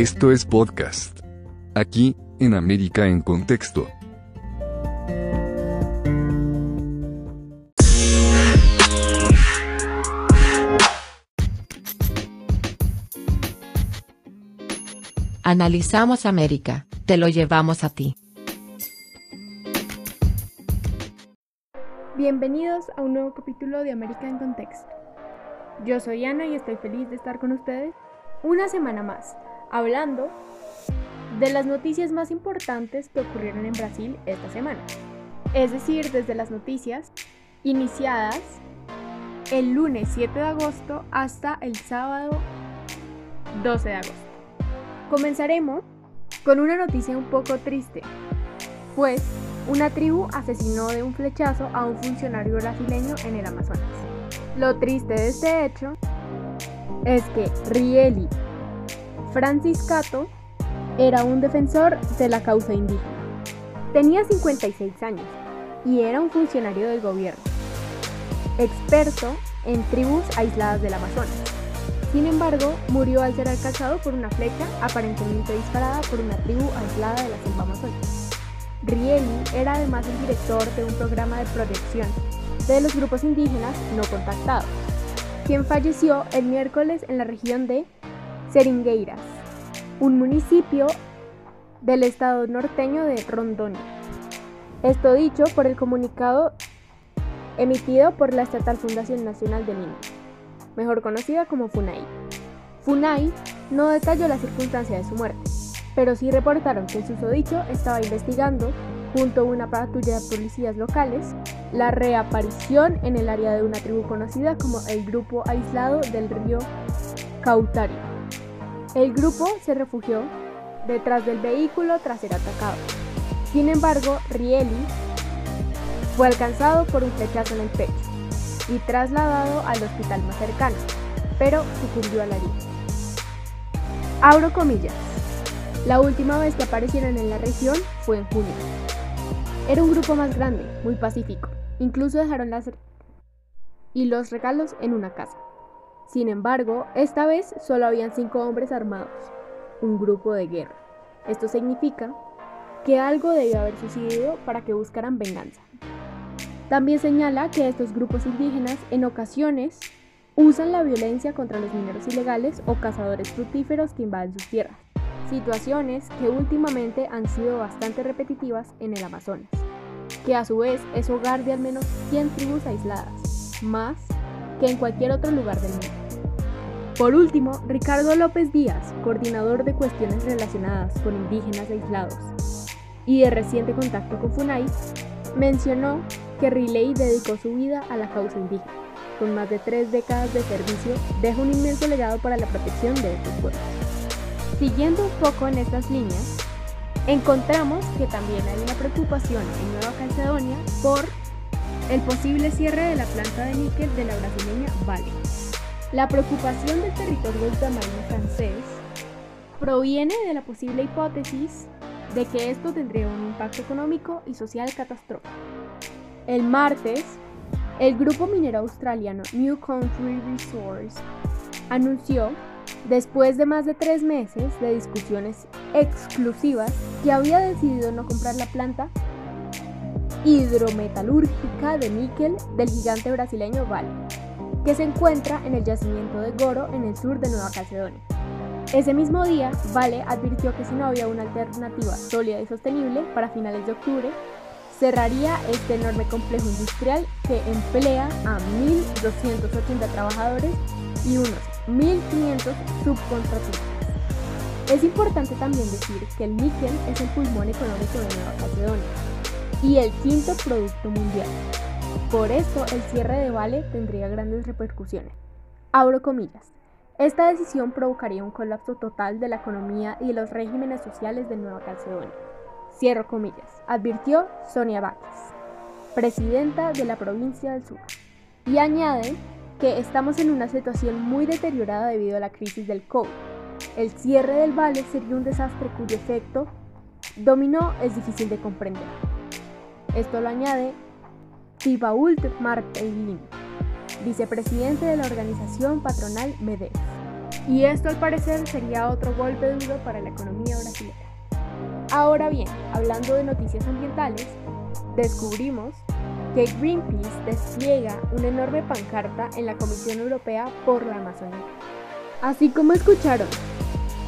Esto es podcast. Aquí, en América en Contexto. Analizamos América, te lo llevamos a ti. Bienvenidos a un nuevo capítulo de América en Contexto. Yo soy Ana y estoy feliz de estar con ustedes una semana más, hablando de las noticias más importantes que ocurrieron en Brasil esta semana. Es decir, desde las noticias iniciadas el lunes 7 de agosto hasta el sábado 12 de agosto. Comenzaremos con una noticia un poco triste, pues una tribu asesinó de un flechazo a un funcionario brasileño en el Amazonas. Lo triste de este hecho es que Rieli Franciscato era un defensor de la causa indígena. Tenía 56 años y era un funcionario del gobierno, experto en tribus aisladas del Amazonas. Sin embargo, murió al ser alcanzado por una flecha aparentemente disparada por una tribu aislada de la selva amazónica. Rieli era además el director de un programa de protección de los grupos indígenas no contactados, quien falleció el miércoles en la región de Seringueiras, un municipio del estado norteño de Rondônia. Esto dicho por el comunicado emitido por la Estatal Fundación Nacional de Lima, mejor conocida como FUNAI. FUNAI no detalló la circunstancia de su muerte, pero sí reportaron que el susodicho estaba investigando, junto a una patrulla de policías locales, la reaparición en el área de una tribu conocida como el Grupo Aislado del Río Cautario. El grupo se refugió detrás del vehículo tras ser atacado. Sin embargo, Rieli fue alcanzado por un flechazo en el pecho y trasladado al hospital más cercano, pero sucumbió a la herida. Abro comillas. La última vez que aparecieron en la región fue en junio. Era un grupo más grande, muy pacífico. Incluso dejaron las y los regalos en una casa. Sin embargo, esta vez solo habían cinco hombres armados, un grupo de guerra. Esto significa que algo debió haber sucedido para que buscaran venganza. También señala que estos grupos indígenas en ocasiones usan la violencia contra los mineros ilegales o cazadores fructíferos que invaden sus tierras, situaciones que últimamente han sido bastante repetitivas en el Amazonas, que a su vez es hogar de al menos 100 tribus aisladas, más que en cualquier otro lugar del mundo. Por último, Ricardo López Díaz, coordinador de cuestiones relacionadas con indígenas aislados y de reciente contacto con FUNAI, mencionó que Riley dedicó su vida a la causa indígena. Con más de tres décadas de servicio, deja un inmenso legado para la protección de estos pueblos. Siguiendo un poco en estas líneas, encontramos que también hay una preocupación en Nueva Caledonia por el posible cierre de la planta de níquel de la brasileña Vale. La preocupación del territorio ultramarino francés proviene de la posible hipótesis de que esto tendría un impacto económico y social catastrófico. El martes, el grupo minero australiano New Country Resource anunció, después de más de tres meses de discusiones exclusivas, que había decidido no comprar la planta hidrometalúrgica de níquel del gigante brasileño Vale que se encuentra en el yacimiento de Goro en el sur de Nueva Caledonia. Ese mismo día, Vale advirtió que si no había una alternativa sólida y sostenible para finales de octubre, cerraría este enorme complejo industrial que emplea a 1.280 trabajadores y unos 1.500 subcontratistas. Es importante también decir que el níquel es el pulmón económico de Nueva Caledonia y el quinto producto mundial, por esto, el cierre de Vale tendría grandes repercusiones. Abro comillas. Esta decisión provocaría un colapso total de la economía y de los regímenes sociales de Nueva Caledonia. Cierro comillas, advirtió Sonia Bakis, presidenta de la provincia del sur. Y añade que estamos en una situación muy deteriorada debido a la crisis del COVID. El cierre del vale sería un desastre cuyo efecto dominó es difícil de comprender. Esto lo añade Tibault Martelin, vicepresidente de la organización patronal MEDEF. Y esto al parecer sería otro golpe duro para la economía brasileña. Ahora bien, hablando de noticias ambientales, descubrimos que Greenpeace despliega una enorme pancarta en la Comisión Europea por la Amazonía. Así como escucharon,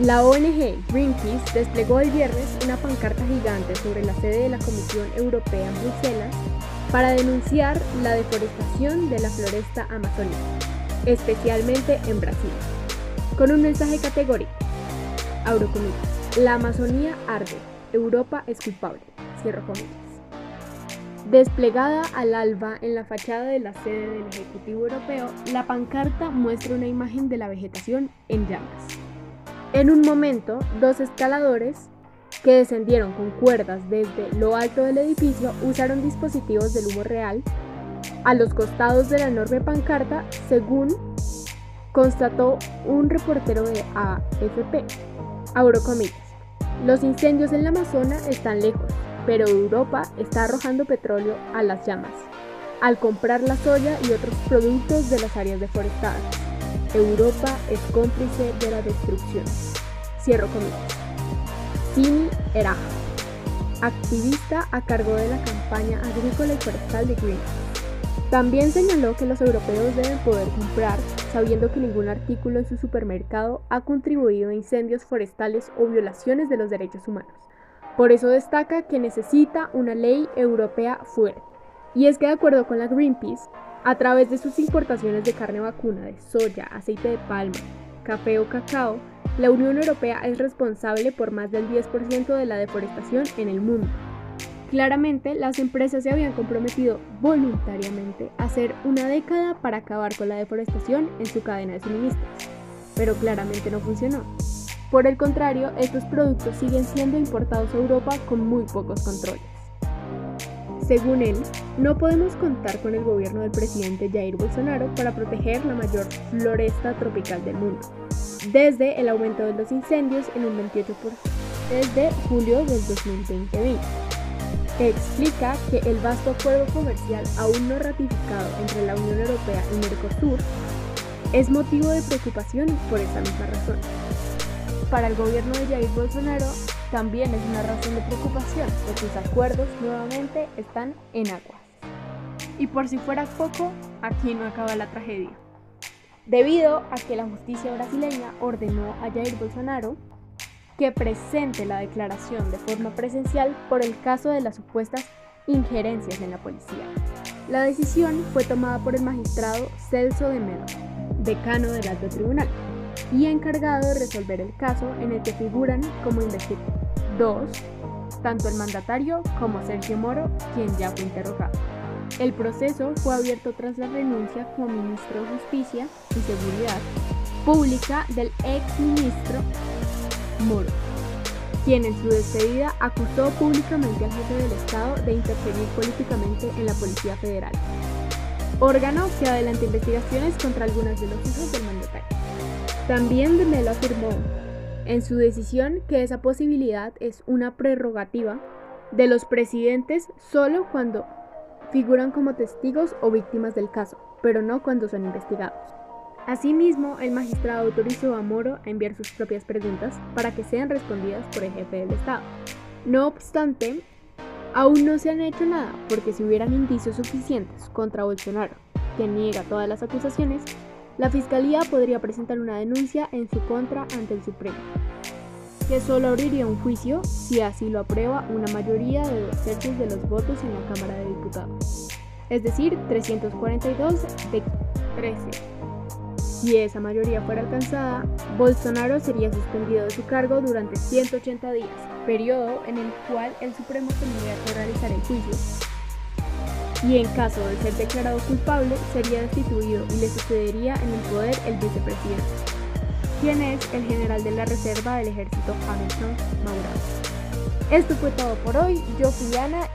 la ONG Greenpeace desplegó el viernes una pancarta gigante sobre la sede de la Comisión Europea en Bruselas para denunciar la deforestación de la floresta amazónica, especialmente en Brasil, con un mensaje categórico. Abro. La Amazonía arde. Europa es culpable. Cierro comillas. Desplegada al alba en la fachada de la sede del Ejecutivo Europeo, la pancarta muestra una imagen de la vegetación en llamas. En un momento, dos escaladores que descendieron con cuerdas desde lo alto del edificio usaron dispositivos de humo real a los costados de la enorme pancarta, según constató un reportero de AFP. Abro comillas. Los incendios en la Amazona están lejos, pero Europa está arrojando petróleo a las llamas al comprar la soya y otros productos de las áreas deforestadas. Europa es cómplice de la destrucción. Cierro comillas. Tini Eraja, activista a cargo de la campaña agrícola y forestal de Greenpeace. También señaló que los europeos deben poder comprar sabiendo que ningún artículo en su supermercado ha contribuido a incendios forestales o violaciones de los derechos humanos. Por eso destaca que necesita una ley europea fuerte. Y es que de acuerdo con la Greenpeace, a través de sus importaciones de carne vacuna, de soya, aceite de palma, café o cacao, la Unión Europea es responsable por más del 10% de la deforestación en el mundo. Claramente, las empresas se habían comprometido voluntariamente a hacer una década para acabar con la deforestación en su cadena de suministros, pero claramente no funcionó. Por el contrario, estos productos siguen siendo importados a Europa con muy pocos controles. Según él, no podemos contar con el gobierno del presidente Jair Bolsonaro para proteger la mayor floresta tropical del mundo, desde el aumento de los incendios en un 28% desde julio del 2020 explica que el vasto acuerdo comercial aún no ratificado entre la Unión Europea y Mercosur es motivo de preocupación por esa misma razón. Para el gobierno de Jair Bolsonaro también es una razón de preocupación, porque sus acuerdos nuevamente están en aguas. Y por si fuera poco, aquí no acaba la tragedia. Debido a que la justicia brasileña ordenó a Jair Bolsonaro que presente la declaración de forma presencial por el caso de las supuestas injerencias en la policía. La decisión fue tomada por el magistrado Celso de Mello, decano del alto tribunal, y encargado de resolver el caso en el que figuran como investigados dos, tanto el mandatario como Sergio Moro, quien ya fue interrogado. El proceso fue abierto tras la renuncia como ministro de Justicia y Seguridad Pública del ex ministro Moro, quien en su despedida acusó públicamente al jefe del Estado de interferir políticamente en la Policía Federal, órgano que adelanta investigaciones contra algunos de los hijos del. También de Melo afirmó en su decisión que esa posibilidad es una prerrogativa de los presidentes solo cuando figuran como testigos o víctimas del caso, pero no cuando son investigados. Asimismo, el magistrado autorizó a Moro a enviar sus propias preguntas para que sean respondidas por el jefe del Estado. No obstante, aún no se han hecho nada porque si hubieran indicios suficientes contra Bolsonaro, que niega todas las acusaciones, la Fiscalía podría presentar una denuncia en su contra ante el Supremo, que solo abriría un juicio si así lo aprueba una mayoría de dos tercios de los votos en la Cámara de Diputados, es decir, 342 de 13. Si esa mayoría fuera alcanzada, Bolsonaro sería suspendido de su cargo durante 180 días, periodo en el cual el Supremo tendría que realizar el juicio y en caso de ser declarado culpable sería destituido y le sucedería en el poder el vicepresidente, quien es el general de la Reserva del Ejército Hamilton Maurado. Esto fue todo por hoy, yo fui Ana